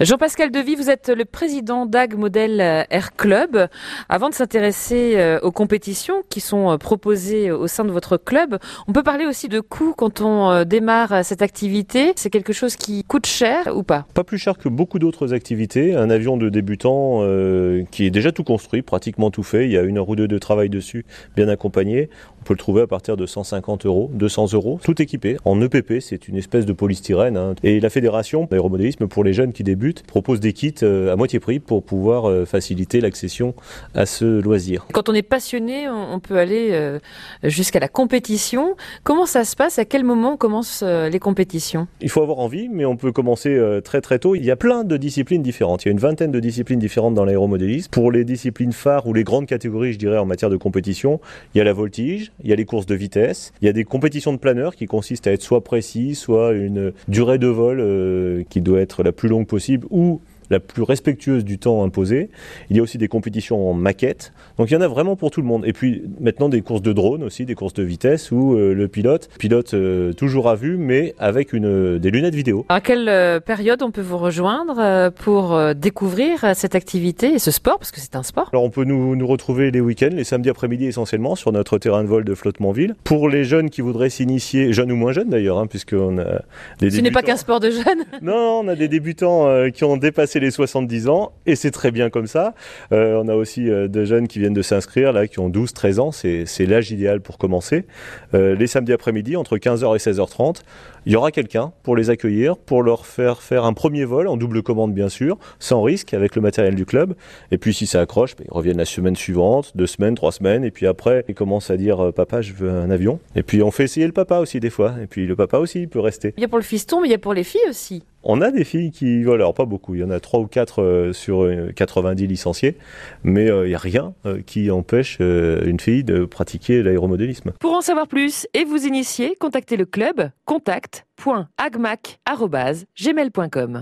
Jean-Pascal Devy, vous êtes le président d'AG Model euh, Air Club. Avant de s'intéresser euh, aux compétitions qui sont euh, proposées au sein de votre club, on peut parler aussi de coûts quand on démarre cette activité. C'est quelque chose qui coûte cher ou pas? Pas plus cher que beaucoup d'autres activités. Un avion de débutant qui est déjà tout construit, pratiquement tout fait. Il y a une heure ou deux de travail dessus, bien accompagné. On peut le trouver à partir de 150 euros, 200 euros, tout équipé en EPP. C'est une espèce de polystyrène. Hein. Et la fédération d'aéromodélisme pour les jeunes qui débutent propose des kits euh, à moitié prix pour pouvoir euh, faciliter l'accession à ce loisir. Quand on est passionné, on peut aller euh, jusqu'à la compétition. Comment ça se passe? À quel moment commencent les compétitions? Il faut avoir envie, mais on peut commencer très très tôt. Il y a plein de disciplines différentes. Il y a une vingtaine de disciplines différentes dans l'aéromodélisme. Pour les disciplines phares ou les grandes catégories, je dirais, en matière de compétition, il y a la voltige, il y a les courses de vitesse, il y a des compétitions de planeurs qui consistent à être soit précis, soit une durée de vol qui doit être la plus longue possible ou la plus respectueuse du temps imposé. Il y a aussi des compétitions en maquette. Donc il y en a vraiment pour tout le monde. Et puis maintenant des courses de drone aussi, des courses de vitesse où euh, le pilote pilote euh, toujours à vue, mais avec une, des lunettes vidéo. À quelle euh, période on peut vous rejoindre pour découvrir cette activité et ce sport, parce que c'est un sport Alors on peut nous, nous retrouver les week-ends, les samedis après-midi essentiellement, sur notre terrain de vol de Flottementville. Pour les jeunes qui voudraient s'initier, jeunes ou moins jeunes d'ailleurs, hein, puisqu'on a des Ce n'est pas qu'un sport de jeunes Non, on a des débutants qui ont dépassé c'est les 70 ans et c'est très bien comme ça. Euh, on a aussi euh, des jeunes qui viennent de s'inscrire là, qui ont 12-13 ans, c'est l'âge idéal pour commencer. Euh, les samedis après-midi, entre 15h et 16h30, il y aura quelqu'un pour les accueillir, pour leur faire faire un premier vol en double commande bien sûr, sans risque avec le matériel du club. Et puis si ça accroche, ben, ils reviennent la semaine suivante, deux semaines, trois semaines, et puis après ils commencent à dire papa je veux un avion. Et puis on fait essayer le papa aussi des fois, et puis le papa aussi il peut rester. Il y a pour le fiston, mais il y a pour les filles aussi. On a des filles qui volent, alors pas beaucoup, il y en a trois ou quatre euh, sur 90 licenciés, mais euh, il n'y a rien euh, qui empêche une fille de pratiquer l'aéromodélisme. Pour en savoir plus et vous initier, contactez le club contact.agmac.gmail.com